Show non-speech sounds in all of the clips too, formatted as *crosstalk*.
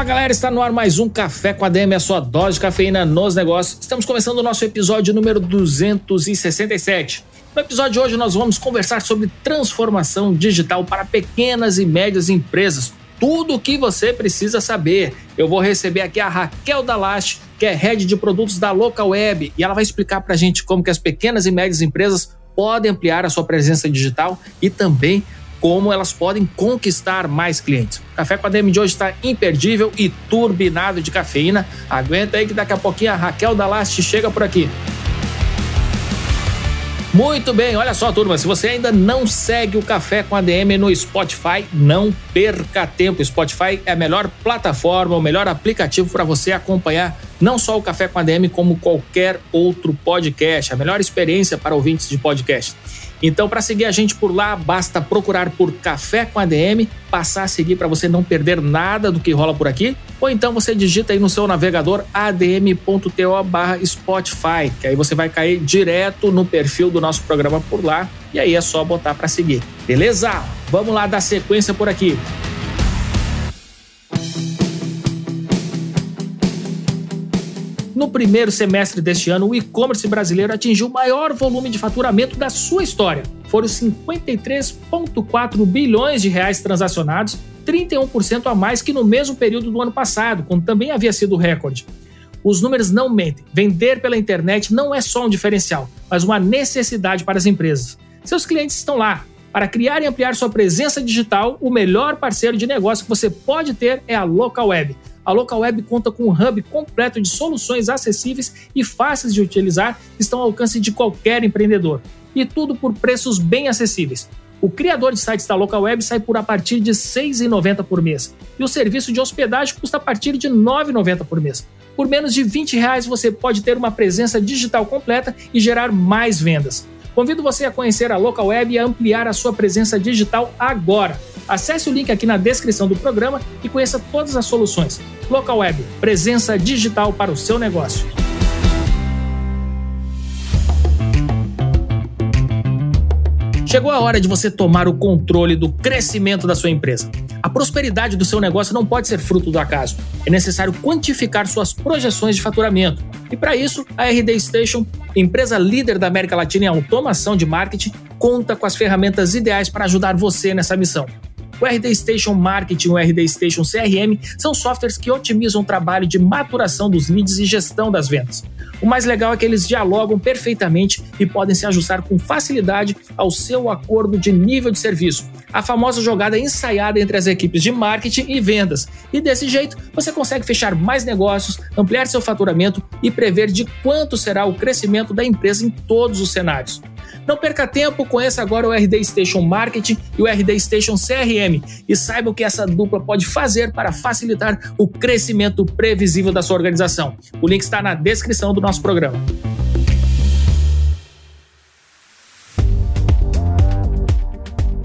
Fala galera, está no ar mais um Café com a DM, a sua dose de cafeína nos negócios. Estamos começando o nosso episódio número 267. No episódio de hoje nós vamos conversar sobre transformação digital para pequenas e médias empresas. Tudo o que você precisa saber. Eu vou receber aqui a Raquel Dalache, que é head de produtos da Local Web, e ela vai explicar para a gente como que as pequenas e médias empresas podem ampliar a sua presença digital e também como elas podem conquistar mais clientes. O Café com a DM de hoje está imperdível e turbinado de cafeína. Aguenta aí que daqui a pouquinho a Raquel Dalache chega por aqui. Muito bem, olha só, turma. Se você ainda não segue o Café com ADM no Spotify, não perca tempo. Spotify é a melhor plataforma, o melhor aplicativo para você acompanhar não só o Café com ADM, como qualquer outro podcast. A melhor experiência para ouvintes de podcast. Então, para seguir a gente por lá, basta procurar por Café com ADM, passar a seguir para você não perder nada do que rola por aqui, ou então você digita aí no seu navegador adm.to/spotify, que aí você vai cair direto no perfil do nosso programa por lá, e aí é só botar para seguir. Beleza? Vamos lá dar sequência por aqui. No primeiro semestre deste ano, o e-commerce brasileiro atingiu o maior volume de faturamento da sua história. Foram 53,4 bilhões de reais transacionados, 31% a mais que no mesmo período do ano passado, quando também havia sido recorde. Os números não mentem. Vender pela internet não é só um diferencial, mas uma necessidade para as empresas. Seus clientes estão lá. Para criar e ampliar sua presença digital, o melhor parceiro de negócio que você pode ter é a Local Web a Local Web conta com um hub completo de soluções acessíveis e fáceis de utilizar que estão ao alcance de qualquer empreendedor. E tudo por preços bem acessíveis. O criador de sites da Local Web sai por a partir de R$ 6,90 por mês. E o serviço de hospedagem custa a partir de R$ 9,90 por mês. Por menos de 20 reais você pode ter uma presença digital completa e gerar mais vendas. Convido você a conhecer a Local Web e a ampliar a sua presença digital agora. Acesse o link aqui na descrição do programa e conheça todas as soluções. Local Web, presença digital para o seu negócio. Chegou a hora de você tomar o controle do crescimento da sua empresa. A prosperidade do seu negócio não pode ser fruto do acaso. É necessário quantificar suas projeções de faturamento. E para isso, a RD Station, empresa líder da América Latina em automação de marketing, conta com as ferramentas ideais para ajudar você nessa missão. O RD Station Marketing e o RD Station CRM são softwares que otimizam o trabalho de maturação dos leads e gestão das vendas. O mais legal é que eles dialogam perfeitamente e podem se ajustar com facilidade ao seu acordo de nível de serviço, a famosa jogada ensaiada entre as equipes de marketing e vendas. E desse jeito, você consegue fechar mais negócios, ampliar seu faturamento e prever de quanto será o crescimento da empresa em todos os cenários. Não perca tempo, conheça agora o RD Station Marketing e o RD Station CRM e saiba o que essa dupla pode fazer para facilitar o crescimento previsível da sua organização. O link está na descrição do nosso programa.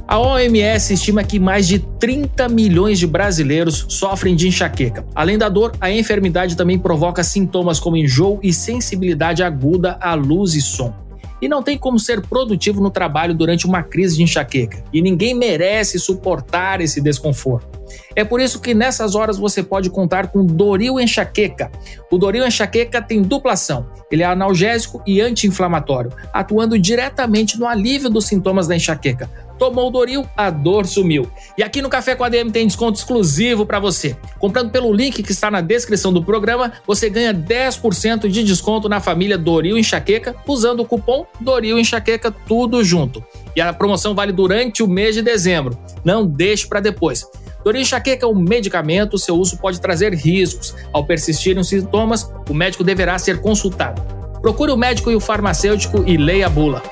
A OMS estima que mais de 30 milhões de brasileiros sofrem de enxaqueca. Além da dor, a enfermidade também provoca sintomas como enjoo e sensibilidade aguda à luz e som e não tem como ser produtivo no trabalho durante uma crise de enxaqueca. E ninguém merece suportar esse desconforto. É por isso que nessas horas você pode contar com Doril Enxaqueca. O Doril Enxaqueca tem duplação. Ele é analgésico e anti-inflamatório, atuando diretamente no alívio dos sintomas da enxaqueca Tomou o Doril, a dor sumiu. E aqui no Café com a DM tem desconto exclusivo para você. Comprando pelo link que está na descrição do programa, você ganha 10% de desconto na família Doril Enxaqueca usando o cupom Doril Enxaqueca tudo junto. E a promoção vale durante o mês de dezembro. Não deixe para depois. Doril Enxaqueca é um medicamento, seu uso pode trazer riscos. Ao persistirem os sintomas, o médico deverá ser consultado. Procure o médico e o farmacêutico e leia a bula.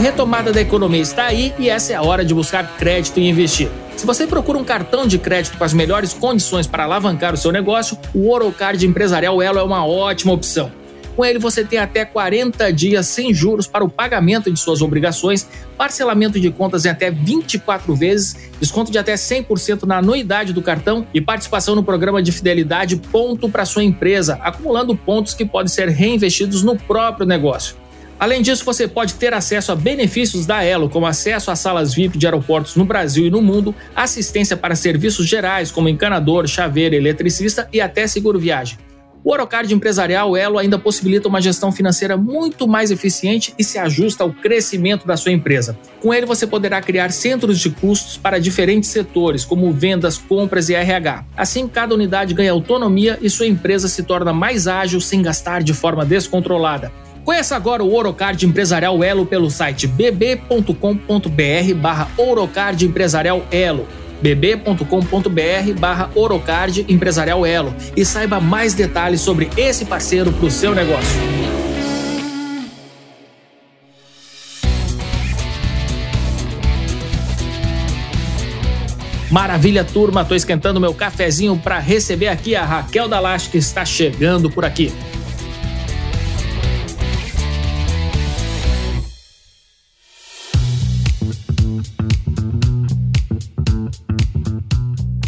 Retomada da economia está aí e essa é a hora de buscar crédito e investir. Se você procura um cartão de crédito com as melhores condições para alavancar o seu negócio, o Orocard Empresarial Elo é uma ótima opção. Com ele você tem até 40 dias sem juros para o pagamento de suas obrigações, parcelamento de contas em até 24 vezes, desconto de até 100% na anuidade do cartão e participação no programa de fidelidade Ponto para sua empresa, acumulando pontos que podem ser reinvestidos no próprio negócio. Além disso, você pode ter acesso a benefícios da Elo, como acesso a salas VIP de aeroportos no Brasil e no mundo, assistência para serviços gerais como encanador, chaveiro, eletricista e até seguro viagem. O Orocard Empresarial Elo ainda possibilita uma gestão financeira muito mais eficiente e se ajusta ao crescimento da sua empresa. Com ele, você poderá criar centros de custos para diferentes setores, como vendas, compras e RH. Assim, cada unidade ganha autonomia e sua empresa se torna mais ágil sem gastar de forma descontrolada. Conheça agora o Orocard Empresarial Elo pelo site bb.com.br barra Orocard Empresarial Elo bb.com.br barra Orocard Empresarial Elo e saiba mais detalhes sobre esse parceiro para o seu negócio. Maravilha, turma! Tô esquentando meu cafezinho para receber aqui a Raquel Dalache que está chegando por aqui.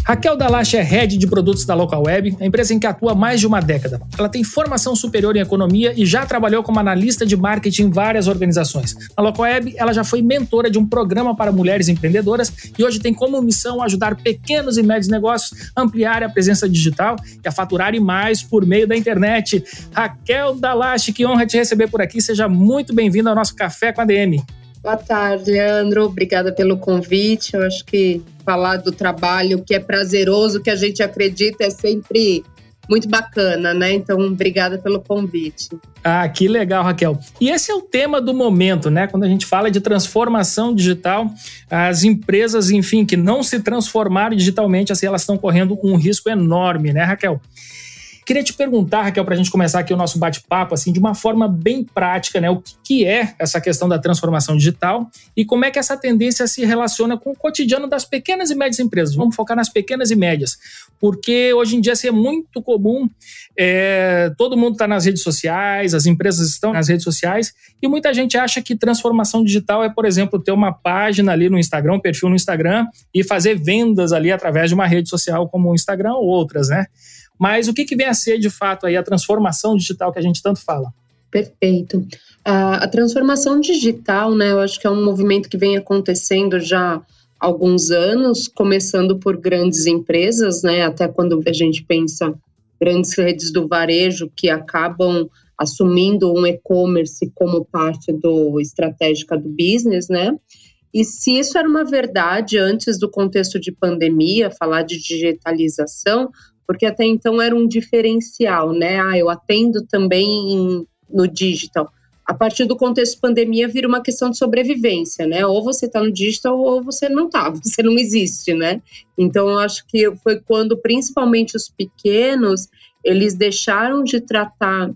Raquel Dalache é head de produtos da Local Web, a empresa em que atua há mais de uma década. Ela tem formação superior em economia e já trabalhou como analista de marketing em várias organizações. Na Local Web, ela já foi mentora de um programa para mulheres empreendedoras e hoje tem como missão ajudar pequenos e médios negócios a ampliar a presença digital e a faturarem mais por meio da internet. Raquel Dalache, que honra te receber por aqui. Seja muito bem-vinda ao nosso Café com a DM. Boa tarde, Leandro. Obrigada pelo convite. Eu acho que falar do trabalho que é prazeroso, que a gente acredita, é sempre muito bacana, né? Então, obrigada pelo convite. Ah, que legal, Raquel. E esse é o tema do momento, né? Quando a gente fala de transformação digital, as empresas, enfim, que não se transformaram digitalmente, assim, elas estão correndo um risco enorme, né, Raquel? Queria te perguntar, Raquel, para a gente começar aqui o nosso bate-papo, assim, de uma forma bem prática, né? O que é essa questão da transformação digital e como é que essa tendência se relaciona com o cotidiano das pequenas e médias empresas. Vamos focar nas pequenas e médias, porque hoje em dia assim, é muito comum, é, todo mundo está nas redes sociais, as empresas estão nas redes sociais e muita gente acha que transformação digital é, por exemplo, ter uma página ali no Instagram, um perfil no Instagram e fazer vendas ali através de uma rede social como o Instagram ou outras, né? Mas o que, que vem a ser, de fato, aí a transformação digital que a gente tanto fala? Perfeito. A, a transformação digital, né, eu acho que é um movimento que vem acontecendo já há alguns anos, começando por grandes empresas, né, até quando a gente pensa grandes redes do varejo que acabam assumindo um e-commerce como parte do estratégica do business, né? E se isso era uma verdade antes do contexto de pandemia, falar de digitalização, porque até então era um diferencial, né? Ah, eu atendo também em, no digital. A partir do contexto pandemia vira uma questão de sobrevivência, né? Ou você está no digital ou você não está, *laughs* você não existe, né? Então eu acho que foi quando principalmente os pequenos eles deixaram de tratar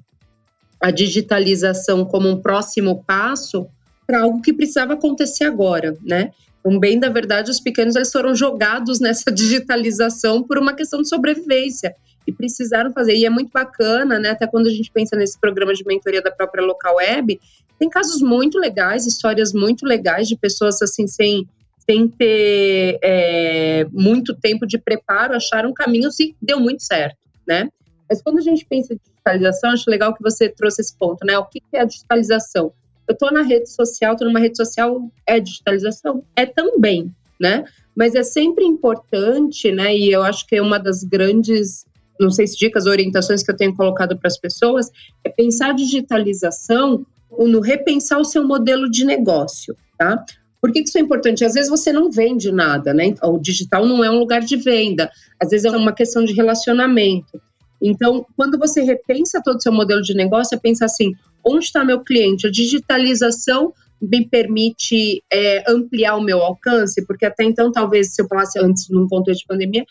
a digitalização como um próximo passo para algo que precisava acontecer agora, né? Um bem da verdade, os pequenos eles foram jogados nessa *laughs* digitalização por uma questão de sobrevivência e precisaram fazer. E é muito bacana, né? Até quando a gente pensa nesse programa de mentoria da própria local web, tem casos muito legais, histórias muito legais de pessoas assim sem sem ter é, muito tempo de preparo, acharam caminhos e deu muito certo, né? Mas quando a gente pensa em digitalização, acho legal que você trouxe esse ponto, né? O que é a digitalização? Eu estou na rede social, estou numa rede social, é digitalização? É também, né? Mas é sempre importante, né? E eu acho que é uma das grandes, não sei se dicas, orientações que eu tenho colocado para as pessoas, é pensar digitalização no repensar o seu modelo de negócio, tá? Por que isso é importante? Às vezes você não vende nada, né? O digital não é um lugar de venda, às vezes é uma questão de relacionamento. Então, quando você repensa todo o seu modelo de negócio, é pensar assim: onde está meu cliente? A digitalização me permite é, ampliar o meu alcance, porque até então, talvez, se eu falasse antes, num contexto de pandemia,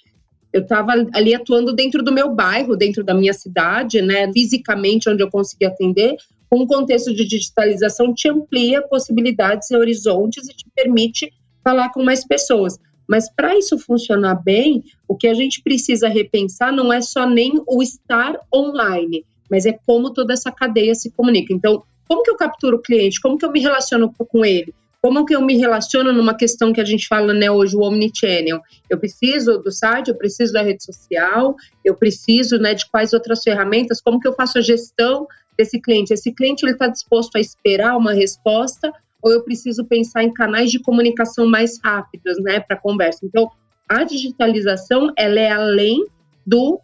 eu estava ali atuando dentro do meu bairro, dentro da minha cidade, né, fisicamente, onde eu conseguia atender, com um contexto de digitalização te amplia possibilidades e horizontes e te permite falar com mais pessoas. Mas para isso funcionar bem, o que a gente precisa repensar não é só nem o estar online, mas é como toda essa cadeia se comunica. Então, como que eu capturo o cliente? Como que eu me relaciono com ele? Como que eu me relaciono numa questão que a gente fala né, hoje, o omnichannel? Eu preciso do site, eu preciso da rede social, eu preciso né, de quais outras ferramentas, como que eu faço a gestão desse cliente? Esse cliente ele está disposto a esperar uma resposta ou eu preciso pensar em canais de comunicação mais rápidos, né, para conversa? Então, a digitalização, ela é além do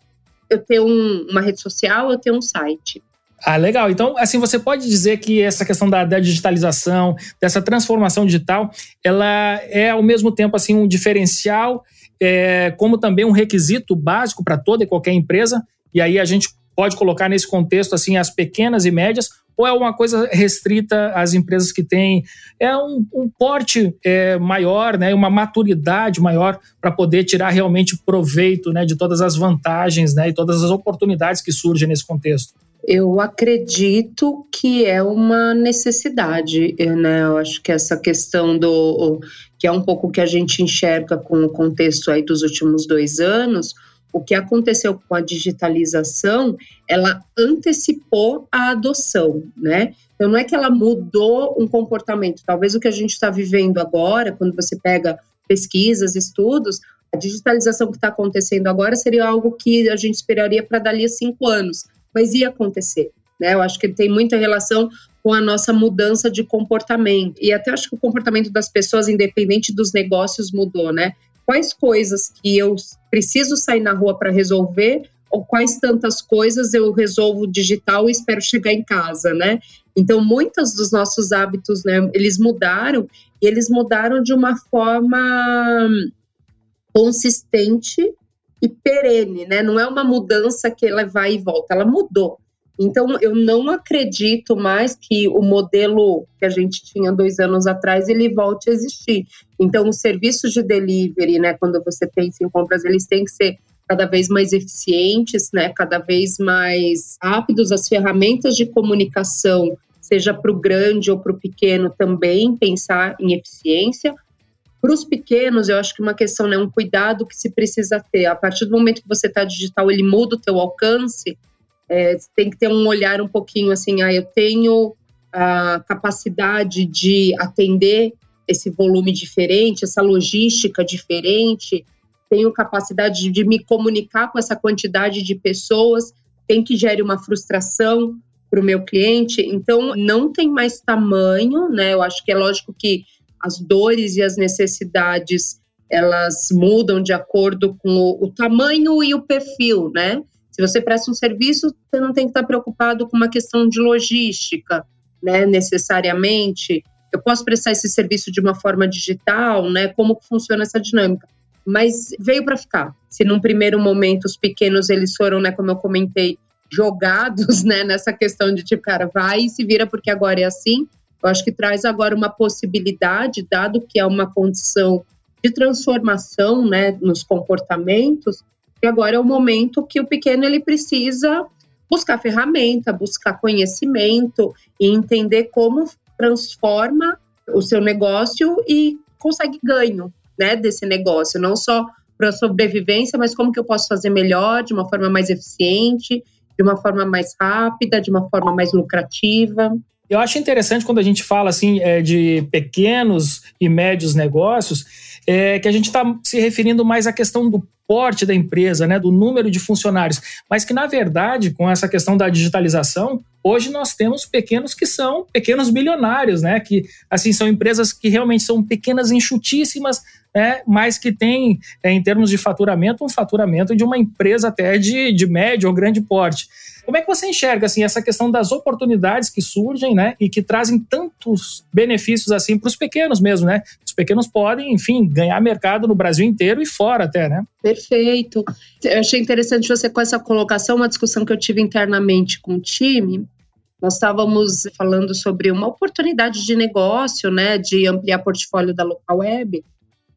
eu ter um, uma rede social, eu ter um site. Ah, legal. Então, assim, você pode dizer que essa questão da, da, digitalização, dessa transformação digital, ela é ao mesmo tempo assim um diferencial, é, como também um requisito básico para toda e qualquer empresa. E aí a gente pode colocar nesse contexto assim as pequenas e médias, ou é uma coisa restrita às empresas que têm é um, um porte é, maior, né, uma maturidade maior para poder tirar realmente proveito né, de todas as vantagens né, e todas as oportunidades que surgem nesse contexto? Eu acredito que é uma necessidade, né? Eu acho que essa questão do que é um pouco que a gente enxerga com o contexto aí dos últimos dois anos, o que aconteceu com a digitalização, ela antecipou a adoção, né? Então não é que ela mudou um comportamento. Talvez o que a gente está vivendo agora, quando você pega pesquisas, estudos, a digitalização que está acontecendo agora seria algo que a gente esperaria para dali a cinco anos, mas ia acontecer. Né? Eu acho que tem muita relação com a nossa mudança de comportamento. E até acho que o comportamento das pessoas, independente dos negócios, mudou, né? Quais coisas que eu preciso sair na rua para resolver ou quais tantas coisas eu resolvo digital e espero chegar em casa, né? Então, muitos dos nossos hábitos, né, eles mudaram e eles mudaram de uma forma consistente e perene, né? Não é uma mudança que ela vai e volta, ela mudou. Então, eu não acredito mais que o modelo que a gente tinha dois anos atrás ele volte a existir. Então, os serviços de delivery, né, quando você pensa em compras, eles têm que ser cada vez mais eficientes, né, cada vez mais rápidos. As ferramentas de comunicação, seja para o grande ou para o pequeno, também pensar em eficiência. Para os pequenos, eu acho que uma questão, né, um cuidado que se precisa ter. A partir do momento que você está digital, ele muda o teu alcance é, tem que ter um olhar um pouquinho assim, ah, eu tenho a capacidade de atender esse volume diferente, essa logística diferente, tenho capacidade de, me comunicar com essa quantidade de pessoas, tem que gerar uma frustração para o meu cliente. Então, não tem mais tamanho, né? Eu acho que é lógico que as dores e as necessidades elas mudam de acordo com o, o tamanho e o perfil, né? Se você presta um serviço, você não tem que estar preocupado com uma questão de logística, né, necessariamente. Eu posso prestar esse serviço de uma forma digital, né? Como funciona essa dinâmica? Mas veio para ficar. Se num primeiro momento os pequenos eles foram, né, como eu comentei, jogados, *laughs* né, nessa questão de tipo, cara, vai e se vira porque agora é assim. Eu acho que traz agora uma possibilidade, dado que é uma condição de transformação, né, nos comportamentos, e agora é o momento que o pequeno ele precisa buscar ferramenta, buscar conhecimento e entender como transforma o seu negócio e consegue ganho, né, desse negócio, não só para sobrevivência, mas como que eu posso fazer melhor, de uma forma mais eficiente, de uma forma mais rápida, de uma forma mais lucrativa. Eu acho interessante quando a gente fala assim é, de pequenos e médios negócios, é, que a gente está se referindo mais à questão do porte da empresa, né, do número de funcionários, mas que na verdade, com essa questão da digitalização, hoje nós temos pequenos que são pequenos bilionários, né, que assim são empresas que realmente são pequenas, enxutíssimas, né, mas que têm, é, em termos de faturamento, um faturamento de uma empresa até de, de médio ou grande porte. Como é que você enxerga assim essa questão das oportunidades que surgem, né, e que trazem tantos benefícios assim para os pequenos mesmo, né? Os pequenos podem, enfim, ganhar mercado no Brasil inteiro e fora até, né? Perfeito. Eu achei interessante você com essa colocação, uma discussão que eu tive internamente com o time. Nós estávamos falando sobre uma oportunidade de negócio, né, de ampliar portfólio da local web.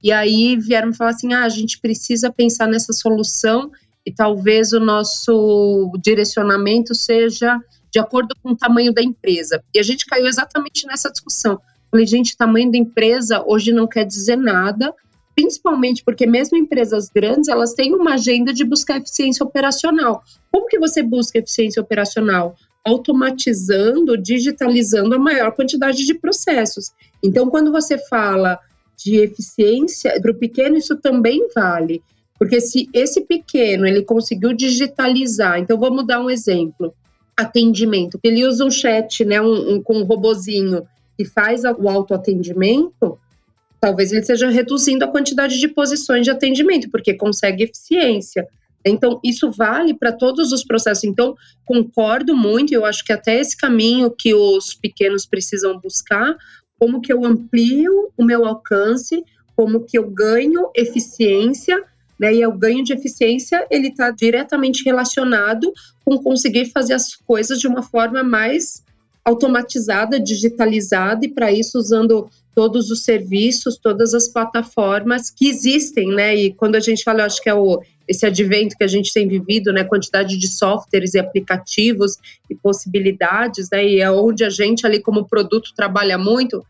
E aí vieram falar assim: ah, a gente precisa pensar nessa solução e talvez o nosso direcionamento seja de acordo com o tamanho da empresa. E a gente caiu exatamente nessa discussão. Falei, gente, tamanho da empresa hoje não quer dizer nada, principalmente porque mesmo empresas grandes, elas têm uma agenda de buscar eficiência operacional. Como que você busca eficiência operacional? Automatizando, digitalizando a maior quantidade de processos. Então, quando você fala de eficiência, para o pequeno isso também vale. Porque se esse pequeno ele conseguiu digitalizar, então vamos dar um exemplo, atendimento, ele usa um chat, né, um, um com um robozinho que faz o autoatendimento, talvez ele esteja reduzindo a quantidade de posições de atendimento, porque consegue eficiência. Então, isso vale para todos os processos. Então, concordo muito, eu acho que até esse caminho que os pequenos precisam buscar, como que eu amplio o meu alcance, como que eu ganho eficiência, né? E o ganho de eficiência, ele está diretamente relacionado com conseguir fazer as coisas de uma forma mais automatizada, digitalizada, e para isso usando todos os serviços, todas as plataformas que existem, né? E quando a gente fala, eu acho que é o, esse advento que a gente tem vivido, né? Quantidade de softwares e aplicativos e possibilidades, né? E é onde a gente ali como produto trabalha muito.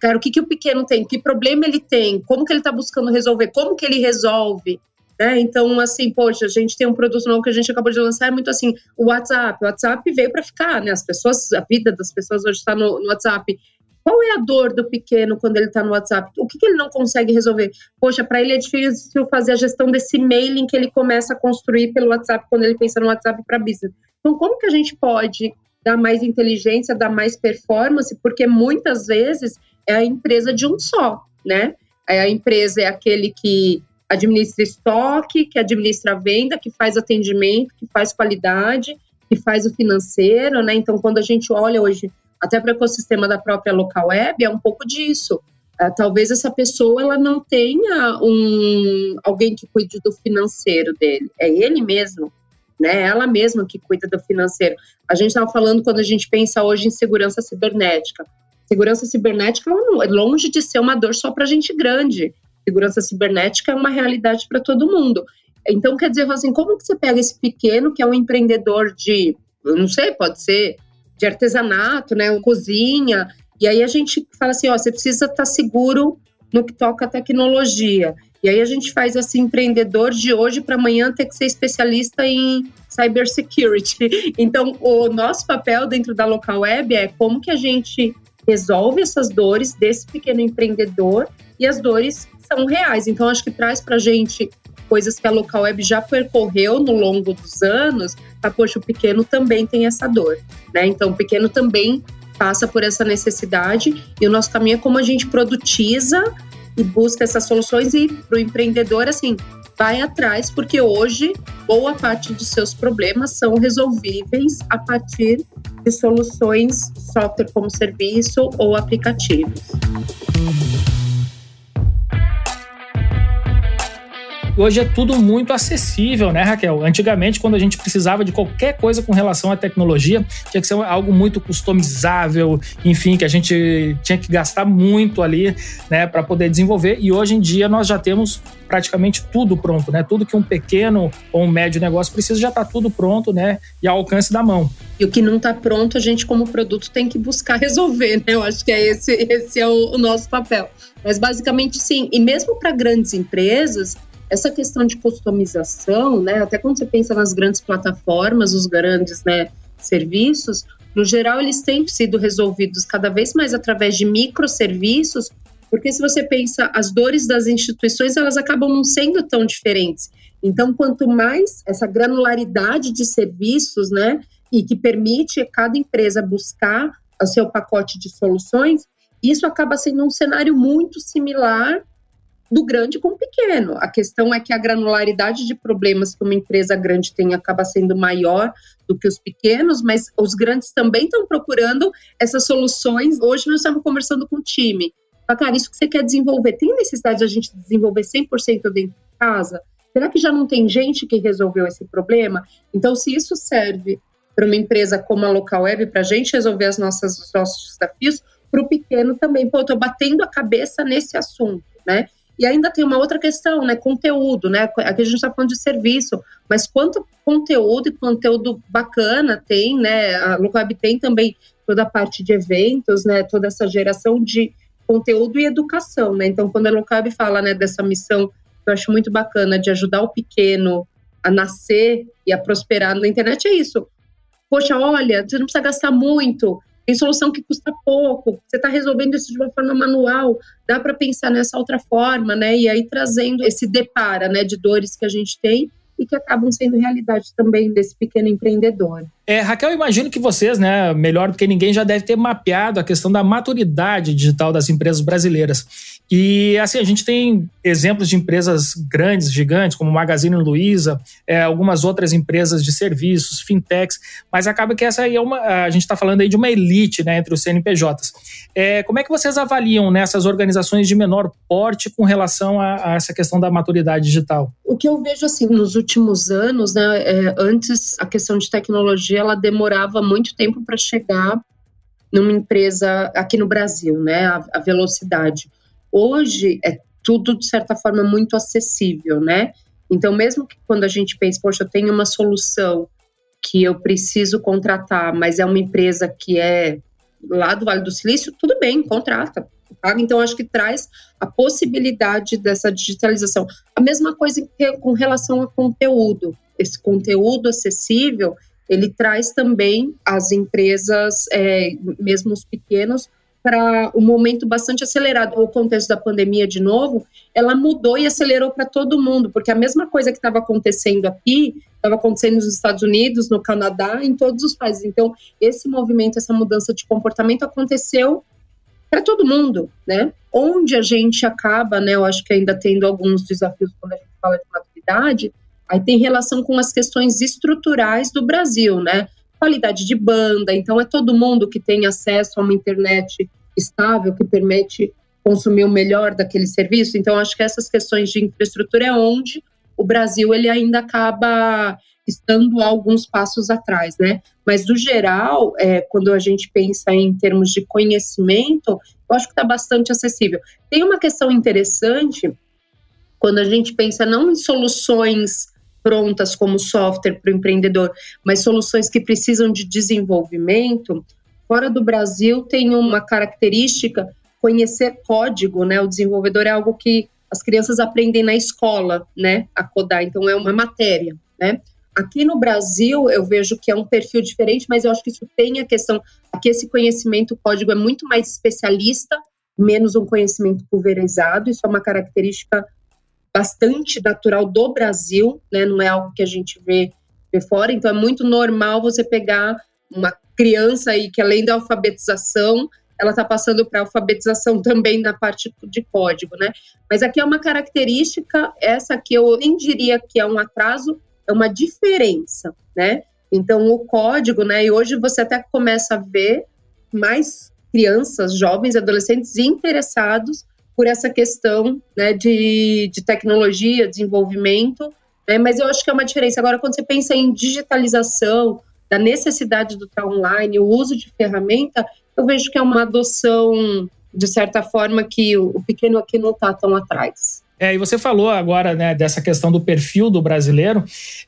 Cara, o que, que o pequeno tem? Que problema ele tem? Como que ele está buscando resolver? Como que ele resolve? Né? Então, assim, poxa, a gente tem um produto novo que a gente acabou de lançar, é muito assim, o WhatsApp. O WhatsApp veio para ficar, né? As pessoas, a vida das pessoas hoje está no, no, WhatsApp. Qual é a dor do pequeno quando ele está no WhatsApp? O que, que, ele não consegue resolver? Poxa, para ele é difícil fazer a gestão desse mailing que ele começa a construir pelo WhatsApp quando ele pensa no WhatsApp para business. Então, como que a gente pode dar mais inteligência, dar mais performance? Porque muitas vezes é a empresa de um só, né? A empresa é aquele que administra estoque, que administra a venda, que faz atendimento, que faz qualidade, que faz o financeiro, né? Então, quando a gente olha hoje até para o ecossistema da própria local web, é um pouco disso. É, talvez essa pessoa ela não tenha um alguém que cuide do financeiro dele, é ele mesmo, né? Ela mesma que cuida do financeiro. A gente estava falando quando a gente pensa hoje em segurança cibernética. Segurança cibernética é longe de ser uma dor só para gente grande segurança cibernética é uma realidade para todo mundo. Então, quer dizer, assim, como que você pega esse pequeno, que é um empreendedor de, não sei, pode ser de artesanato, né, cozinha, e aí a gente fala assim, ó, você precisa estar tá seguro no que toca tecnologia. E aí a gente faz esse empreendedor de hoje para amanhã ter que ser especialista em cybersecurity. *laughs* Então, o nosso papel dentro da local web é como que a gente resolve essas dores desse pequeno empreendedor e as dores são reais. Então, acho que traz para a gente coisas que a local web já percorreu no longo dos anos. Ah, poxa, o pequeno também tem essa dor, né? Então, o pequeno também passa por essa necessidade e o nosso caminho é como a gente produtiza e busca essas soluções e para o empreendedor, assim, vai atrás, porque hoje boa parte dos seus problemas são resolvíveis a partir de soluções software como serviço ou aplicativos. Hoje é tudo muito acessível, né, Raquel? Antigamente, quando a gente precisava de qualquer coisa com relação à tecnologia, tinha que ser algo muito customizável, enfim, que a gente tinha que gastar muito ali, né, para poder desenvolver. E hoje em dia nós já temos praticamente tudo pronto, né? Tudo que um pequeno ou um médio negócio precisa já está tudo pronto, né? E ao alcance da mão. E o que não está pronto, a gente como produto tem que buscar resolver, né? Eu acho que é esse, esse é o, o nosso papel. Mas basicamente sim. E mesmo para grandes empresas, essa questão de customização, né, até quando você pensa nas grandes plataformas, os grandes né, serviços, no geral eles têm sido resolvidos cada vez mais através de microserviços, porque se você pensa as dores das instituições, elas acabam não sendo tão diferentes. Então, quanto mais essa granularidade de serviços, né, e que permite cada empresa buscar o seu pacote de soluções, isso acaba sendo um cenário muito similar do grande com o pequeno. A questão é que a granularidade de problemas que uma empresa grande tem acaba sendo maior do que os pequenos, mas os grandes também estão procurando essas soluções. Hoje nós estamos conversando com o time. Cara, isso que você quer desenvolver, tem necessidade de a gente desenvolver 100% dentro de casa? Será que já não tem gente que resolveu esse problema? Então, se isso serve para uma empresa como a Local Web, para a gente resolver as nossas, os nossos desafios, para o pequeno também. Pô, estou batendo a cabeça nesse assunto, né? E ainda tem uma outra questão, né? Conteúdo, né? Aqui a gente está falando de serviço, mas quanto conteúdo e conteúdo bacana tem, né? A Locab tem também toda a parte de eventos, né? Toda essa geração de conteúdo e educação, né? Então, quando a Locab fala, né, dessa missão que eu acho muito bacana de ajudar o pequeno a nascer e a prosperar na internet, é isso. Poxa, olha, você não precisa gastar muito, tem solução que custa pouco, você está resolvendo isso de uma forma manual, dá para pensar nessa outra forma, né? E aí trazendo esse depara, né, de dores que a gente tem e que acabam sendo realidade também desse pequeno empreendedor. É, Raquel, imagino que vocês, né, melhor do que ninguém, já deve ter mapeado a questão da maturidade digital das empresas brasileiras. E assim, a gente tem exemplos de empresas grandes, gigantes, como Magazine Luiza, é, algumas outras empresas de serviços, fintechs, mas acaba que essa aí é uma. A gente está falando aí de uma elite né, entre os CNPJs. É, como é que vocês avaliam nessas organizações de menor porte com relação a, a, essa questão da maturidade digital? O que eu vejo assim, nos últimos anos, né, é, antes a questão de tecnologia ela demorava muito tempo para chegar numa empresa aqui no Brasil, né, a, a velocidade. Hoje é tudo, de certa forma, muito acessível, né? Então, mesmo que quando a gente pensa, poxa, eu tenho uma solução que eu preciso contratar, mas é uma empresa que é lá do Vale do Silício, tudo bem, contrata. Então, acho que traz a possibilidade dessa digitalização. A mesma coisa com relação ao conteúdo. Esse conteúdo acessível, ele traz também as empresas, é, mesmo os pequenos, para um momento bastante acelerado. O contexto da pandemia, de novo, ela mudou e acelerou para todo mundo, porque a mesma coisa que estava acontecendo aqui estava acontecendo nos Estados Unidos, no Canadá, em todos os países. Então, esse movimento, essa mudança de comportamento aconteceu para todo mundo, né? Onde a gente acaba, né? Eu acho que ainda tendo alguns desafios quando a gente fala de maturidade, aí tem relação com as questões estruturais do Brasil, né? qualidade de banda, então é todo mundo que tem acesso a uma internet estável que permite consumir o melhor daquele serviço. Então acho que essas questões de infraestrutura é onde o Brasil ele ainda acaba estando alguns passos atrás, né? Mas do geral, é, quando a gente pensa em termos de conhecimento, eu acho que está bastante acessível. Tem uma questão interessante quando a gente pensa não em soluções prontas como software para o empreendedor, mas soluções que precisam de desenvolvimento, fora do Brasil tem uma característica conhecer código, né? O desenvolvedor é algo que as crianças aprendem na escola, né? A codar, então é uma matéria, né? Aqui no Brasil eu vejo que é um perfil diferente, mas eu acho que isso tem a questão aqui esse conhecimento código é muito mais especialista, menos um conhecimento pulverizado. Isso é uma característica bastante natural do Brasil, né? Não é algo que a gente vê, vê fora. Então é muito normal você pegar uma criança aí que além da alfabetização, ela está passando para alfabetização também na parte de código, né? Mas aqui é uma característica, essa que eu nem diria que é um atraso, é uma diferença, né? Então o código, né? E hoje você até começa a ver mais crianças, jovens, adolescentes interessados por essa questão né, de, de tecnologia, desenvolvimento, né, mas eu acho que é uma diferença. Agora, quando você pensa em digitalização, da necessidade do estar online, o uso de ferramenta, eu vejo que é uma adoção, de certa forma, que o, pequeno aqui não está tão atrás. É, e você falou agora né, dessa questão do perfil do brasileiro.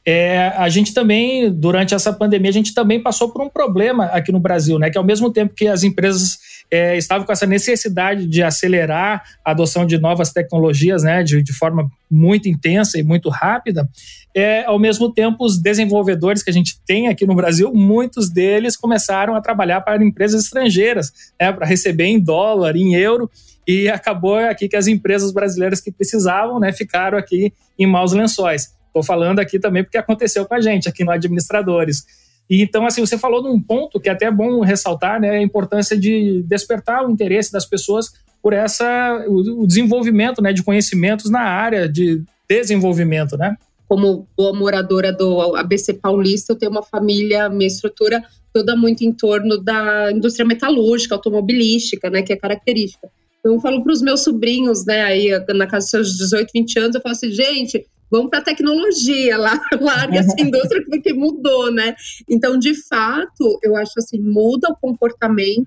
É, a gente também, durante essa pandemia, a gente também passou por um problema aqui no Brasil, né? Que ao mesmo tempo que as empresas é, estavam com essa necessidade de acelerar a adoção de novas tecnologias, né, de, de forma muito intensa e muito rápida, é, ao mesmo tempo os desenvolvedores que a gente tem aqui no Brasil, muitos deles começaram a trabalhar para empresas estrangeiras, né, para receber em dólar, em euro, e acabou aqui que as empresas brasileiras que precisavam, né, ficaram aqui em maus lençóis. Estou falando aqui também porque aconteceu com a gente aqui no Administradores. Então, assim, você falou num ponto que é até é bom ressaltar, né, a importância de despertar o interesse das pessoas por essa o, desenvolvimento, né, de conhecimentos na área de desenvolvimento, né? Como boa moradora do ABC Paulista, eu tenho uma família, minha estrutura toda muito em torno da indústria metalúrgica, automobilística, né, que é característica. Então, eu falo para os meus sobrinhos, né, aí na casa dos seus 18, 20 anos, eu falo assim, gente, vamos para a tecnologia, lá, *laughs* larga essa indústria porque mudou, né? Então, de fato, eu acho assim, muda o comportamento.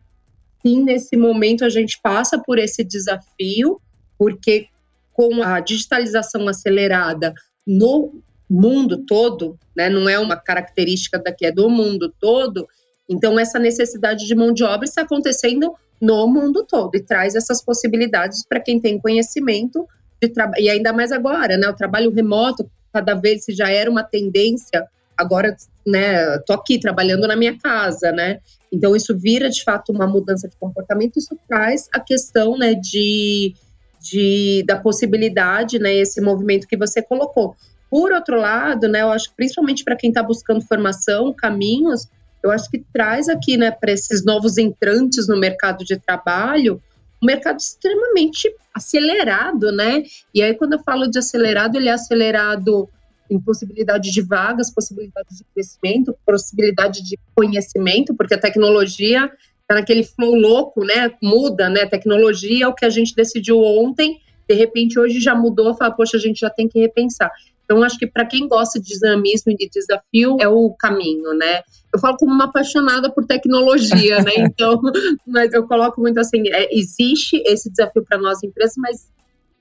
Sim, nesse momento a gente passa por esse desafio, porque com a digitalização acelerada no mundo todo, né, não é uma característica daqui, é do mundo todo, então essa necessidade de mão de obra está acontecendo no mundo todo e traz essas possibilidades para quem tem conhecimento de trabalho, e ainda mais agora, né, o trabalho remoto, cada vez se já era uma tendência, agora, né, tô aqui trabalhando na minha casa, né, então isso vira de fato uma mudança de comportamento, isso traz a questão, né, de, de da possibilidade, né, esse movimento que você colocou. Por outro lado, né, eu acho que principalmente para quem está buscando formação, caminhos, eu acho que traz aqui, né, para esses novos entrantes no mercado de trabalho, um mercado extremamente acelerado, né? E aí, quando eu falo de acelerado, ele é acelerado em possibilidade de vagas, possibilidade de crescimento, possibilidade de conhecimento, porque a tecnologia está naquele flow louco, né? Muda, né? Tecnologia é o que a gente decidiu ontem, de repente hoje já mudou, fala, poxa, a gente já tem que repensar. Então, acho que para quem gosta de dinamismo e de desafio, é o caminho, né? Eu falo como uma apaixonada por tecnologia, né? *laughs* Então, mas eu coloco muito assim: é, existe esse desafio para nós empresas, mas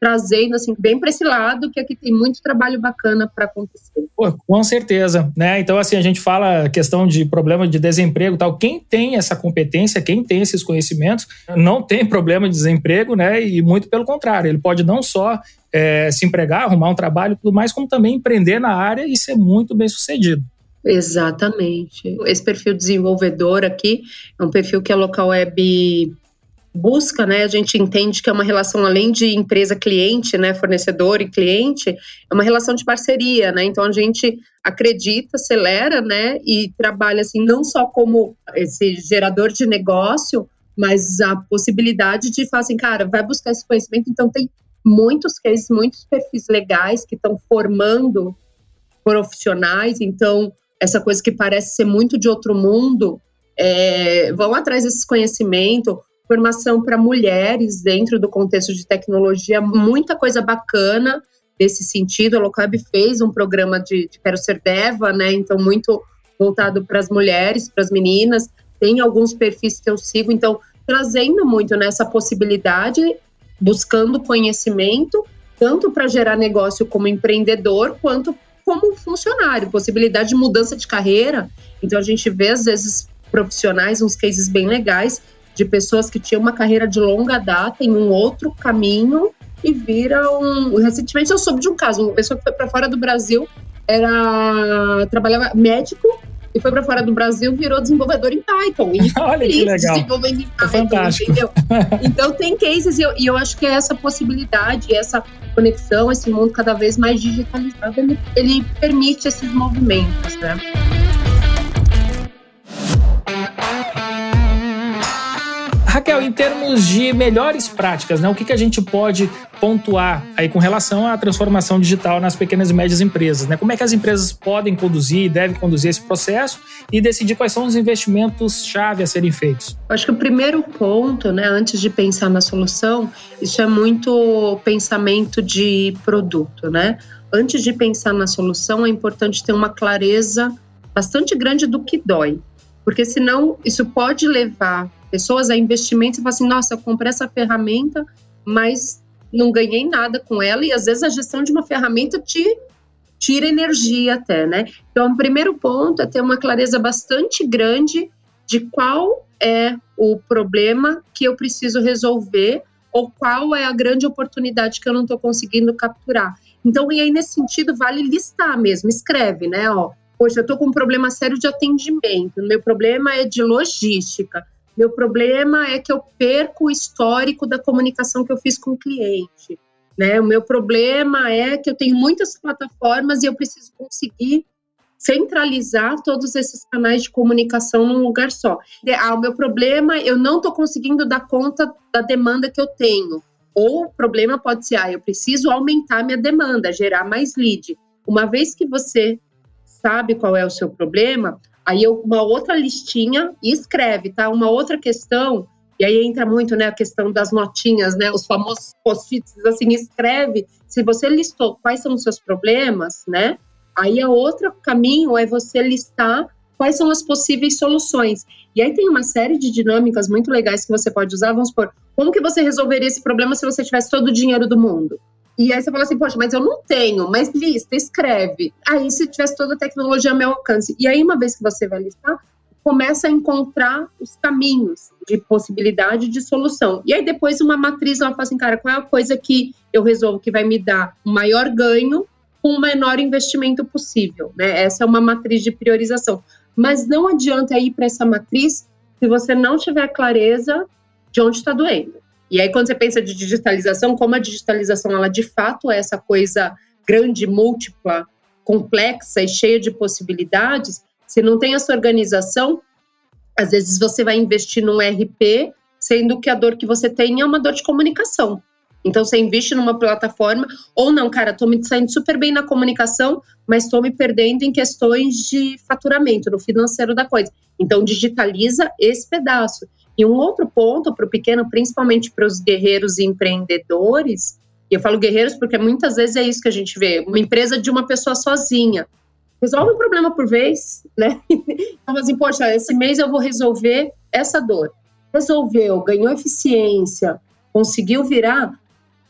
trazendo assim bem para esse lado que aqui tem muito trabalho bacana para acontecer. Pô, com certeza, né? Então assim a gente fala questão de problema de desemprego, tal. Quem tem essa competência, quem tem esses conhecimentos, não tem problema de desemprego, né? E muito pelo contrário, ele pode não só é, se empregar, arrumar um trabalho, tudo mais, como também empreender na área e ser muito bem sucedido. Exatamente. Esse perfil desenvolvedor aqui é um perfil que a Local Web busca, né, a gente entende que é uma relação além de empresa-cliente, né, fornecedor e cliente, é uma relação de parceria, né, então a gente acredita, acelera, né, e trabalha assim não só como esse gerador de negócio, mas a possibilidade de falar assim, cara, vai buscar esse conhecimento, então tem muitos cases, muitos perfis legais que estão formando profissionais, então essa coisa que parece ser muito de outro mundo, é, vão atrás desses conhecimento, formação para mulheres dentro do contexto de tecnologia, muita coisa bacana nesse sentido. A Locab fez um programa de, de Quero Ser Deva, né? Então, muito voltado para as mulheres, para as meninas. Tem alguns perfis que eu sigo, então, trazendo muito nessa possibilidade, buscando conhecimento, tanto para gerar negócio como empreendedor, quanto como funcionário, possibilidade de mudança de carreira. Então, a gente vê, às vezes, profissionais, uns cases bem legais, de pessoas que tinham uma carreira de longa data em um outro caminho e viram. Recentemente eu soube de um caso, uma pessoa que foi para fora do Brasil, era trabalhava médico e foi para fora do Brasil, virou desenvolvedor em Python. E *laughs* Olha que legal. Desenvolvendo em Python, é fantástico. Entendeu? *laughs* Então tem cases e eu, e eu, acho que é essa possibilidade, essa conexão, esse mundo cada vez mais digitalizado, ele, ele permite esses movimentos, né? Raquel, em termos de melhores práticas, né, o que, que a gente pode pontuar aí com relação à transformação digital nas pequenas e médias empresas? Né? Como é que as empresas podem conduzir, devem conduzir esse processo e decidir quais são os investimentos-chave a serem feitos? Acho que o primeiro ponto, né, antes de pensar na solução, isso é muito pensamento de produto, né? Antes de pensar na solução, é importante ter uma clareza bastante grande do que dói, porque senão isso pode levar pessoas a investimentos e falam assim: nossa, eu comprei essa ferramenta, mas não ganhei nada com ela. E às vezes a gestão de uma ferramenta te tira energia até, né? Então, o primeiro ponto é ter uma clareza bastante grande de qual é o problema que eu preciso resolver ou qual é a grande oportunidade que eu não estou conseguindo capturar. Então, e aí nesse sentido vale listar mesmo, escreve, né? Ó, poxa, eu estou com um problema sério de atendimento, meu problema é de logística, meu problema é que eu perco o histórico da comunicação que eu fiz com o cliente. Né? O meu problema é que eu tenho muitas plataformas e eu preciso conseguir centralizar todos esses canais de comunicação num lugar só. Ah, o meu problema, eu não estou conseguindo dar conta da demanda que eu tenho. Ou o problema pode ser, ah, eu preciso aumentar minha demanda, gerar mais lead. Uma vez que você sabe qual é o seu problema, Aí eu, uma outra listinha e escreve, tá? Uma outra questão, e aí entra muito, né, a questão das notinhas, né? Os famosos post-its, assim, escreve. Se você listou quais são os seus problemas, né? Aí a outro caminho é você listar quais são as possíveis soluções. E aí tem uma série de dinâmicas muito legais que você pode usar. Vamos supor, como que você resolveria esse problema se você tivesse todo o dinheiro do mundo? E aí você fala assim, poxa, mas eu não tenho, mas lista, escreve. Aí se tivesse toda a tecnologia ao meu alcance. E aí, uma vez que você vai listar, começa a encontrar os caminhos de possibilidade de solução. E aí depois uma matriz ela fala assim, cara, qual é a coisa que eu resolvo que vai me dar o maior ganho com o menor investimento possível, né? Essa é uma matriz de priorização. Mas não adianta ir para essa matriz se você não tiver clareza de onde está doendo. E aí, quando você pensa de digitalização, como a digitalização, ela de fato é essa coisa grande, múltipla, complexa e cheia de possibilidades, se não tem essa organização, às vezes você vai investir num RP, sendo que a dor que você tem é uma dor de comunicação. Então você investe numa plataforma, ou não, cara, estou me saindo super bem na comunicação, mas estou me perdendo em questões de faturamento, no financeiro da coisa. Então digitaliza esse pedaço. E um outro ponto para o pequeno, principalmente para os guerreiros empreendedores, e eu falo guerreiros porque muitas vezes é isso que a gente vê, uma empresa de uma pessoa sozinha. Resolve um problema por vez, né? *laughs* Então, assim, poxa, esse mês eu vou resolver essa dor. Resolveu, ganhou eficiência, conseguiu virar,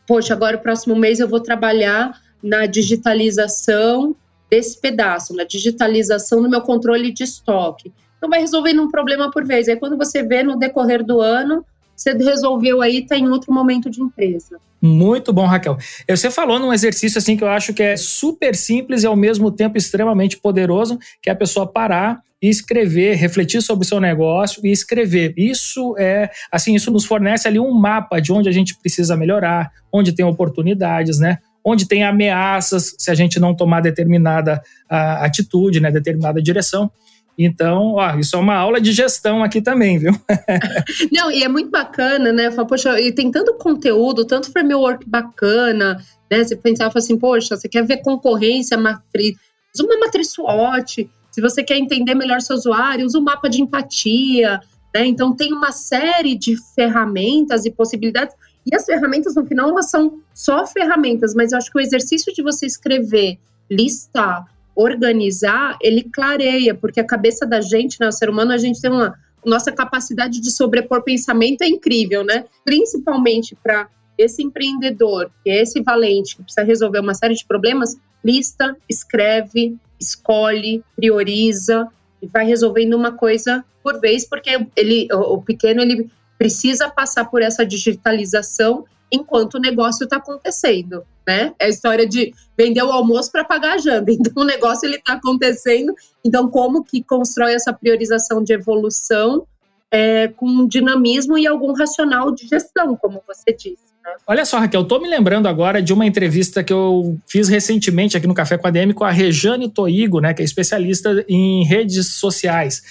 poxa, agora o próximo mês eu vou trabalhar na digitalização desse pedaço, na digitalização do meu controle de estoque. Então vai resolvendo um problema por vez. Aí quando você vê no decorrer do ano, você resolveu aí, está em outro momento de empresa. Muito bom, Raquel. Você falou num exercício assim que eu acho que é super simples e ao mesmo tempo extremamente poderoso, que é a pessoa parar e escrever, refletir sobre o seu negócio e escrever. Isso é, assim, isso nos fornece ali um mapa de onde a gente precisa melhorar, onde tem oportunidades, né? Onde tem ameaças se a gente não tomar determinada uh, atitude, né, determinada direção. Então, ó, isso é uma aula de gestão aqui também, viu? *laughs* Não, e é muito bacana, né? Fala, poxa, e tem tanto conteúdo, tanto framework bacana, né? Você pensava assim, poxa, você quer ver concorrência, matriz, usa uma matriz SWOT, se você quer entender melhor seu usuário, usa um mapa de empatia, né? Então tem uma série de ferramentas e possibilidades. E as ferramentas, no final, elas são só ferramentas, mas eu acho que o exercício de você escrever, listar, organizar, ele clareia, porque a cabeça da gente, né, o ser humano, a gente tem uma nossa capacidade de sobrepor pensamento é incrível, né? Principalmente para esse empreendedor, que é esse valente, que precisa resolver uma série de problemas, lista, escreve, escolhe, prioriza e vai resolvendo uma coisa por vez, porque ele, o pequeno ele precisa passar por essa digitalização enquanto o negócio está acontecendo, né? É a história de vender o almoço para pagar a janta. *laughs* Então o negócio ele está acontecendo. Então como que constrói essa priorização de evolução é, com dinamismo e algum racional de gestão, como você disse. Né? Olha só, Raquel, estou me lembrando agora de uma entrevista que eu fiz recentemente aqui no Café com a DM com a Rejane Toigo, né, que é especialista em redes sociais.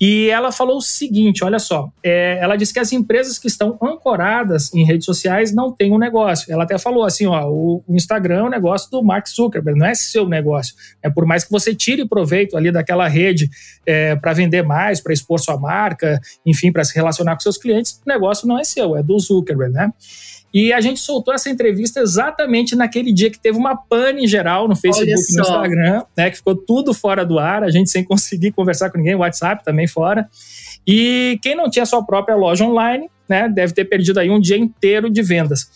E ela falou o seguinte: olha só, é, ela disse que as empresas que estão ancoradas em redes sociais não têm um negócio. Ela até falou assim: ó, o, Instagram é um negócio do Mark Zuckerberg, não é seu negócio. É por mais que você tire proveito ali daquela rede é, para vender mais, para expor sua marca, enfim, para se relacionar com seus clientes, o negócio não é seu, é do Zuckerberg, né? E a gente soltou essa entrevista exatamente naquele dia que teve uma pane geral no Facebook e no Instagram, né? Que ficou tudo fora do ar, a gente sem conseguir conversar com ninguém, o WhatsApp também fora. E quem não tinha sua própria loja online, né, deve ter perdido aí um dia inteiro de vendas.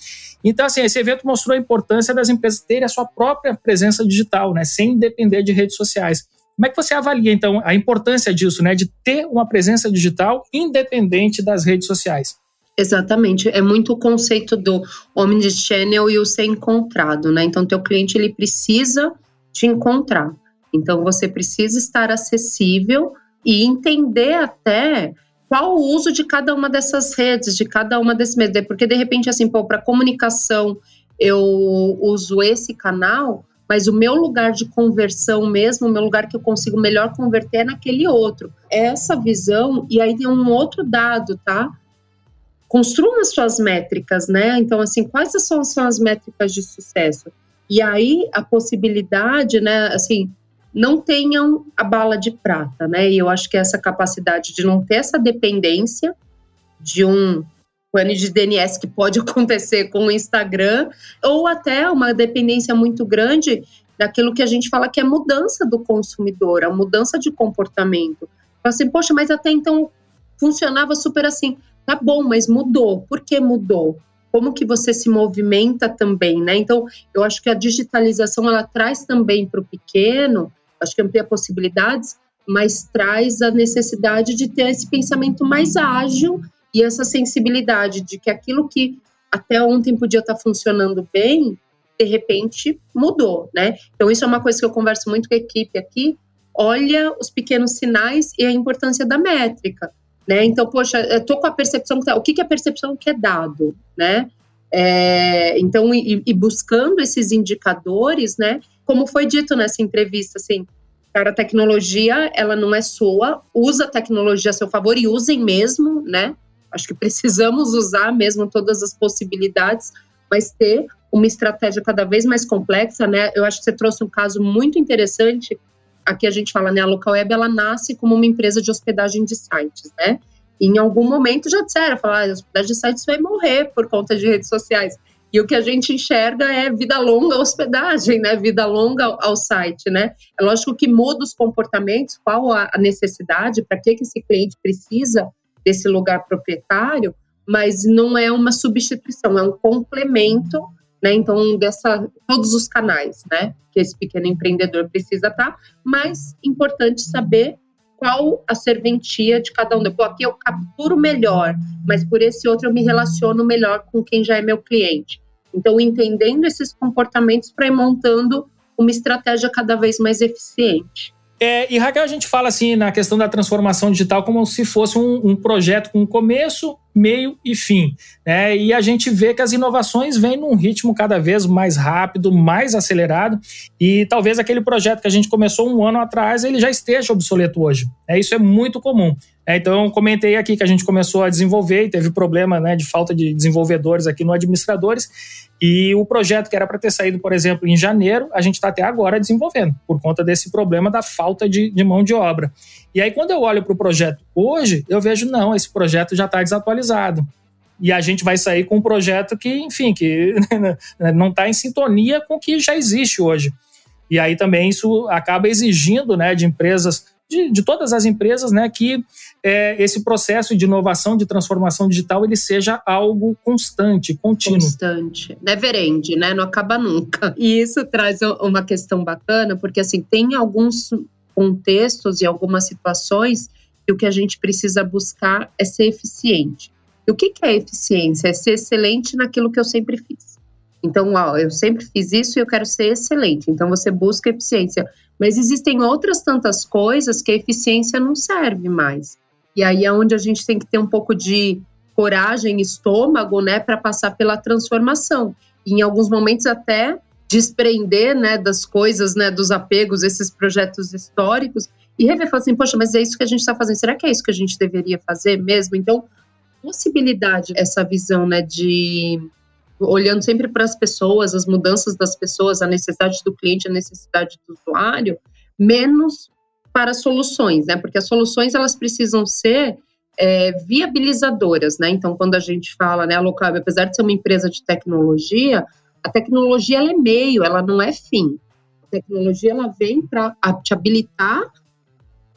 Então, assim, esse evento mostrou a importância das empresas terem a sua própria presença digital, né, sem depender de redes sociais. Como é que você avalia, então, a importância disso, né, de ter uma presença digital independente das redes sociais? Exatamente, é muito o conceito do omnichannel e o ser encontrado, né? Então, teu cliente ele precisa te encontrar. Então, você precisa estar acessível e entender até qual o uso de cada uma dessas redes, de cada uma desses meios. Porque, de repente, assim, para comunicação, eu uso esse canal, mas o meu lugar de conversão mesmo, o meu lugar que eu consigo melhor converter é naquele outro. Essa visão, e aí tem um outro dado, tá? Construam as suas métricas, né? Então, assim, quais são, são as métricas de sucesso? E aí, a possibilidade, né, assim, não tenham a bala de prata, né? E eu acho que essa capacidade de não ter essa dependência de um plano de DNS que pode *laughs* acontecer com o Instagram, ou até uma dependência muito grande daquilo que a gente fala que é mudança do consumidor, a mudança de comportamento. Assim, poxa, mas até então funcionava super assim. Tá bom, mas mudou. Por que mudou? como que você se movimenta também, né? Então, eu acho que a digitalização ela traz também para o pequeno, acho que amplia possibilidades, mas traz a necessidade de ter esse pensamento mais ágil e essa sensibilidade de que aquilo que até ontem podia estar funcionando bem, de repente mudou, né? Então isso é uma coisa que eu converso muito com a equipe aqui. Olha os pequenos sinais e a importância da métrica, né? Então, poxa, eu tô com a percepção que tá, o que, que é a percepção que é dado, né? É, então, e, e, buscando esses indicadores, né? Como foi dito nessa entrevista, assim, cara, a tecnologia, ela não é sua, usa a tecnologia a seu favor e usem mesmo, né? Acho que precisamos usar mesmo todas as possibilidades, mas ter uma estratégia cada vez mais complexa, né? Eu acho que você trouxe um caso muito interessante. Aqui a gente fala, né? A Local Web ela nasce como uma empresa de hospedagem de sites, né? E em algum momento já disseram, falar, ah, a hospedagem de sites vai morrer por conta de redes sociais. E o que a gente enxerga é vida longa hospedagem, né? Vida longa ao, ao site, né? É lógico que muda os comportamentos, qual a necessidade, para que, que esse cliente precisa desse lugar proprietário, mas não é uma substituição, é um complemento né? Então, dessa, todos os canais, né? Que esse pequeno empreendedor precisa estar, mas importante saber qual a serventia de cada um. Pô, aqui eu capturo melhor, mas por esse outro eu me relaciono melhor com quem já é meu cliente. Então, entendendo esses comportamentos para ir montando uma estratégia cada vez mais eficiente. É, e Raquel, a gente fala assim na questão da transformação digital como se fosse um, um projeto com começo, meio e fim. Né? E a gente vê que as inovações vêm num ritmo cada vez mais rápido, mais acelerado, e talvez aquele projeto que a gente começou um ano atrás ele já esteja obsoleto hoje. É, isso é muito comum. É, então, eu comentei aqui que a gente começou a desenvolver e teve problema né, de falta de desenvolvedores aqui no Administradores, e o projeto que era para ter saído, por exemplo, em janeiro, a gente está até agora desenvolvendo, por conta desse problema da falta de, de mão de obra. E aí, quando eu olho para o projeto hoje, eu vejo, não, esse projeto já está desatualizado. E a gente vai sair com um projeto que, enfim, que *laughs* não está em sintonia com o que já existe hoje. E aí também isso acaba exigindo né, de empresas de, de todas as empresas, né, que é, esse processo de inovação, de transformação digital, ele seja algo constante, contínuo. Constante, never end, né, não acaba nunca. E isso traz uma questão bacana, porque assim, tem alguns contextos e algumas situações que o que a gente precisa buscar é ser eficiente. E o que, que é eficiência? É ser excelente naquilo que eu sempre fiz. Então, ó, eu sempre fiz isso e eu quero ser excelente. Então, você busca eficiência. Mas existem outras tantas coisas que a eficiência não serve mais. E aí é onde a gente tem que ter um pouco de coragem, estômago, né, para passar pela transformação. E em alguns momentos até desprender, né, das coisas, né, dos apegos, esses projetos históricos e rever, falar assim, poxa, mas é isso que a gente está fazendo. Será que é isso que a gente deveria fazer mesmo? Então, possibilidade essa visão, né, de olhando sempre para as pessoas, as mudanças das pessoas, a necessidade do cliente, a necessidade do usuário, menos para soluções, né? Porque as soluções elas precisam ser é, viabilizadoras, né? Então, quando a gente fala, né, Local, apesar de ser uma empresa de tecnologia, a tecnologia ela é meio, ela não é fim. A tecnologia ela vem para te habilitar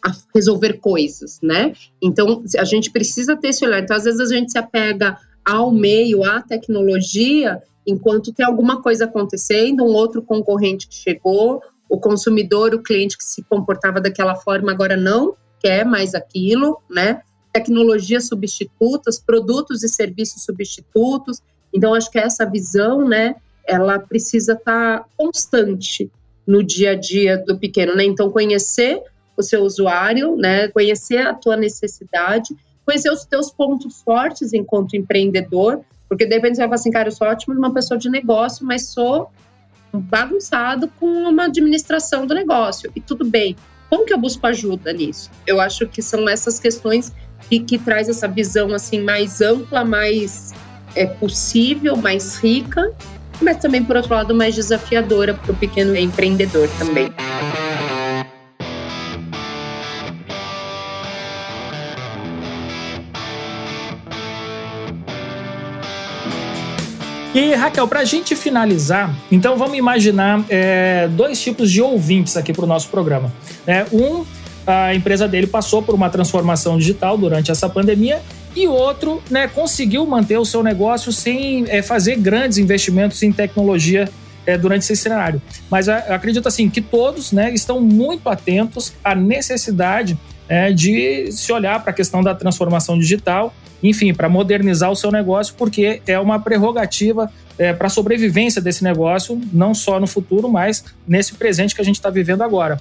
a resolver coisas, né? Então, a gente precisa ter esse olhar. Então, às vezes a gente se apega ao meio, à tecnologia, enquanto tem alguma coisa acontecendo, um outro concorrente que chegou, o consumidor, o cliente que se comportava daquela forma agora não quer mais aquilo, né? Tecnologias substitutas, produtos e serviços substitutos. Então, acho que essa visão, né, ela precisa estar tá constante no dia a dia do pequeno, né? Então, conhecer o seu usuário, né, conhecer a tua necessidade conhecer os teus pontos fortes enquanto empreendedor, porque de repente você vai falar assim, cara, eu sou ótimo uma pessoa de negócio, mas sou bagunçado com uma administração do negócio. E tudo bem. Como que eu busco ajuda nisso? Eu acho que são essas questões que, que traz essa visão assim mais ampla, mais é, possível, mais rica, mas também, por outro lado, mais desafiadora para o pequeno empreendedor também. E Raquel, para a gente finalizar, então vamos imaginar é, dois tipos de ouvintes aqui para o nosso programa. É, um, a empresa dele passou por uma transformação digital durante essa pandemia e outro né, conseguiu manter o seu negócio sem é, fazer grandes investimentos em tecnologia é, durante esse cenário. Mas eu acredito assim que todos né, estão muito atentos à necessidade é, de se olhar para a questão da transformação digital, enfim, para modernizar o seu negócio, porque é uma prerrogativa é, para a sobrevivência desse negócio, não só no futuro, mas nesse presente que a gente está vivendo agora.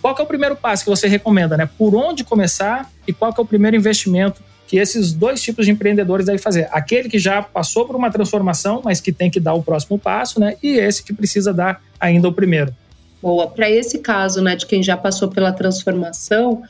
Qual é o primeiro passo que você recomenda, né? Por onde começar e qual é o primeiro investimento que esses dois tipos de empreendedores devem fazer. Aquele que já passou por uma transformação, mas que tem que dar o próximo passo, né? E esse que precisa dar ainda o primeiro. Boa. Para esse caso, né, de quem já passou pela transformação,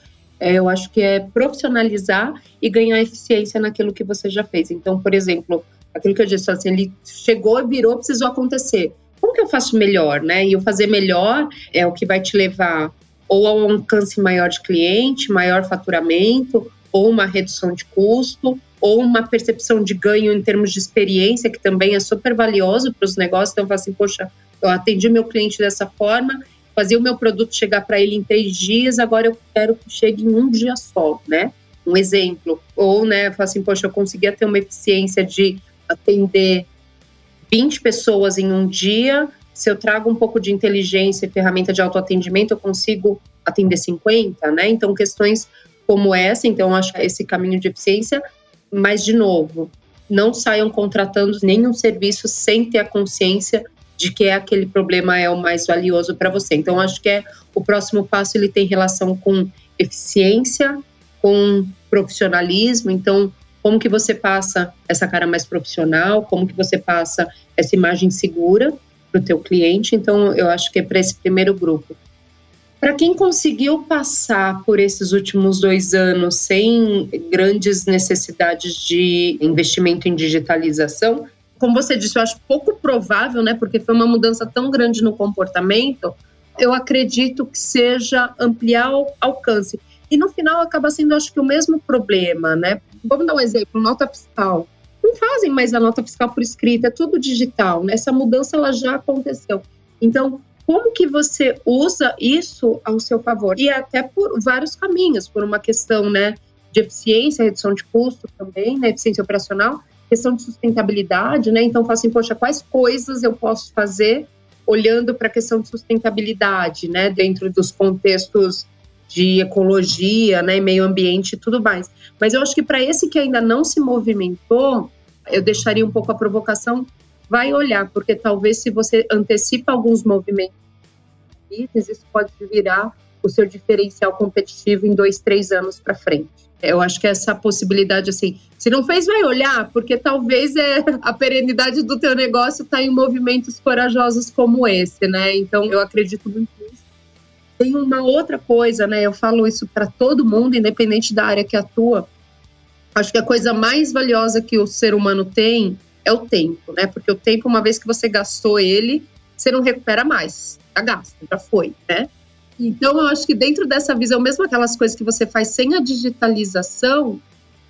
é, eu acho que é profissionalizar e ganhar eficiência naquilo que você já fez. Então, por exemplo, aquilo que eu disse, assim, ele chegou, virou, precisou acontecer. Como que eu faço melhor, né? E o fazer melhor é o que vai te levar ou a um alcance maior de cliente, maior faturamento, ou uma redução de custo, ou uma percepção de ganho em termos de experiência, que também é super valioso para os negócios. Então, eu falo assim, poxa, eu atendi meu cliente dessa forma, fazia o meu produto chegar para ele em três dias, agora eu quero que chegue em um dia só, né? Um exemplo. Ou, né, eu assim, poxa, eu conseguia ter uma eficiência de atender 20 pessoas em um dia, se eu trago um pouco de inteligência e ferramenta de autoatendimento, eu consigo atender 50, né? Então, questões como essa, então acho esse caminho de eficiência, mas de novo, não saiam contratando nenhum serviço sem ter a consciência de que aquele problema é o mais valioso para você. Então acho que é o próximo passo ele tem relação com eficiência, com profissionalismo. Então como que você passa essa cara mais profissional, como que você passa essa imagem segura para o teu cliente. Então eu acho que é para esse primeiro grupo. Para quem conseguiu passar por esses últimos dois anos sem grandes necessidades de investimento em digitalização, como você disse, eu acho pouco provável, né? Porque foi uma mudança tão grande no comportamento. Eu acredito que seja ampliar o alcance. E no final acaba sendo, acho que, o mesmo problema, né? Vamos dar um exemplo: nota fiscal. Não fazem mais a nota fiscal por escrita, é tudo digital, né? Essa mudança ela já aconteceu. Então, como que você usa isso ao seu favor? E até por vários caminhos, por uma questão né, de eficiência, redução de custo também, né, eficiência operacional, questão de sustentabilidade, né? Então, fala assim, poxa, quais coisas eu posso fazer olhando para a questão de sustentabilidade, né, dentro dos contextos de ecologia, né, meio ambiente e tudo mais. Mas eu acho que para esse que ainda não se movimentou, eu deixaria um pouco a provocação vai olhar, porque talvez se você antecipa alguns movimentos, isso pode virar o seu diferencial competitivo em dois, três anos para frente. Eu acho que essa possibilidade, assim, se não fez, vai olhar, porque talvez é, a perenidade do teu negócio está em movimentos corajosos como esse, né? Então, eu acredito muito nisso. Tem uma outra coisa, né? Eu falo isso para todo mundo, independente da área que atua. Acho que a coisa mais valiosa que o ser humano tem é o tempo, né? Porque o tempo, uma vez que você gastou ele, você não recupera mais. Já gasta, já foi, né? Então, eu acho que dentro dessa visão, mesmo aquelas coisas que você faz sem a digitalização,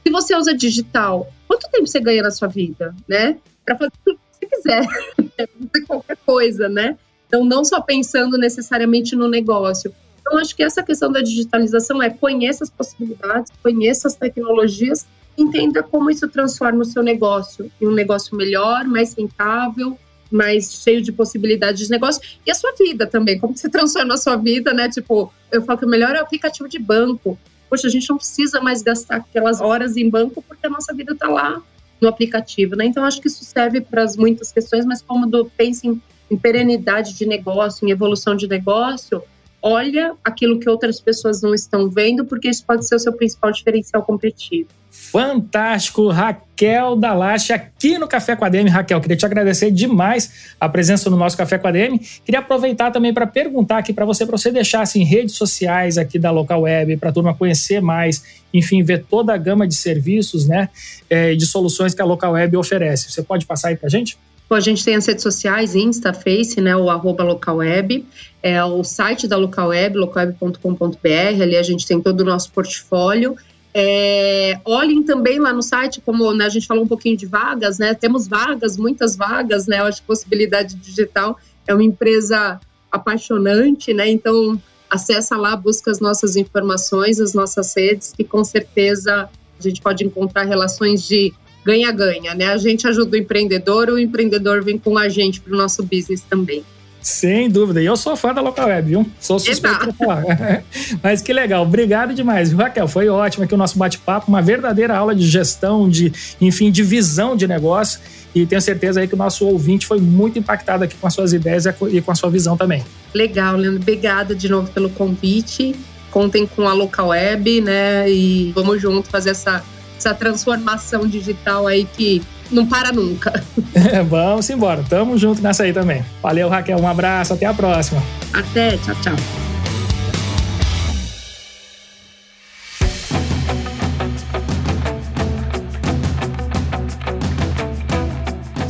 se você usa digital, quanto tempo você ganha na sua vida, né? Para fazer o que você quiser, *laughs* fazer qualquer coisa, né? Então, não só pensando necessariamente no negócio. Então, acho que essa questão da digitalização é conheça as possibilidades, conheça as tecnologias entenda como isso transforma o seu negócio em um negócio melhor, mais rentável, mais cheio de possibilidades de negócio e a sua vida também, como você transforma a sua vida, né? Tipo, eu falo que o melhor é o aplicativo de banco. Poxa, a gente não precisa mais gastar aquelas horas em banco porque a nossa vida está lá no aplicativo, né? Então acho que isso serve para muitas questões, mas como do em, em perenidade de negócio, em evolução de negócio, olha aquilo que outras pessoas não estão vendo, porque isso pode ser o seu principal diferencial competitivo. Fantástico, Raquel Dalache, aqui no Café com a DM. Raquel, queria te agradecer demais a presença no nosso Café com a DM. Queria aproveitar também para perguntar aqui para você, para você deixar assim, redes sociais aqui da Local Web, para a turma conhecer mais, enfim, ver toda a gama de serviços, né, eh, de soluções que a Local Web oferece. Você pode passar aí para a gente? a gente tem as redes sociais, Insta, Face, né, o arroba localweb, é o site da localweb, localweb.com.br, ali a gente tem todo o nosso portfólio, é, olhem também lá no site, como né, a gente falou um pouquinho de vagas, né? Temos vagas, muitas vagas, né? Eu acho que possibilidade digital é uma empresa apaixonante, né? Então acessa lá, busca as nossas informações, as nossas redes, que com certeza a gente pode encontrar relações de ganha-ganha, né? A gente ajuda o empreendedor, o empreendedor vem com a gente para o nosso business também. Sem dúvida. E eu sou fã da Local Web, viu? Sou suspeito para falar. *laughs* Mas que legal. Obrigado demais. Raquel, foi ótimo aqui o nosso bate-papo, uma verdadeira aula de gestão, de, enfim, de visão de negócio. E tenho certeza aí que o nosso ouvinte foi muito impactado aqui com as suas ideias e com a sua visão também. Legal, Leandro. Obrigada de novo pelo convite. Contem com a Local Web, né? E vamos junto fazer essa, essa transformação digital aí que não para nunca. É, *laughs* vamos embora. Tamo junto nessa aí também. Valeu, Raquel. Um abraço. Até a próxima. Até. Tchau, tchau.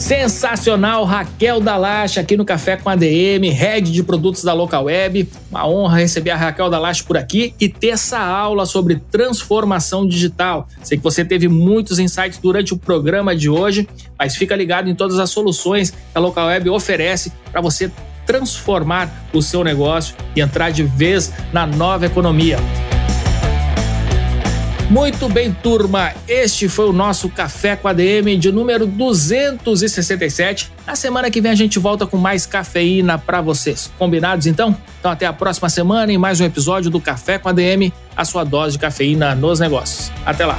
Sensacional, Raquel Dalache aqui no Café com ADM, head de produtos da Local Web. Uma honra receber a Raquel Dalache por aqui e ter essa aula sobre transformação digital. Sei que você teve muitos insights durante o programa de hoje, mas fica ligado em todas as soluções que a Local Web oferece para você transformar o seu negócio e entrar de vez na nova economia. Muito bem, turma. Este foi o nosso Café com ADM de número 267. Na semana que vem a gente volta com mais cafeína para vocês. Combinados então? Então até a próxima semana em mais um episódio do Café com ADM, a sua dose de cafeína nos negócios. Até lá.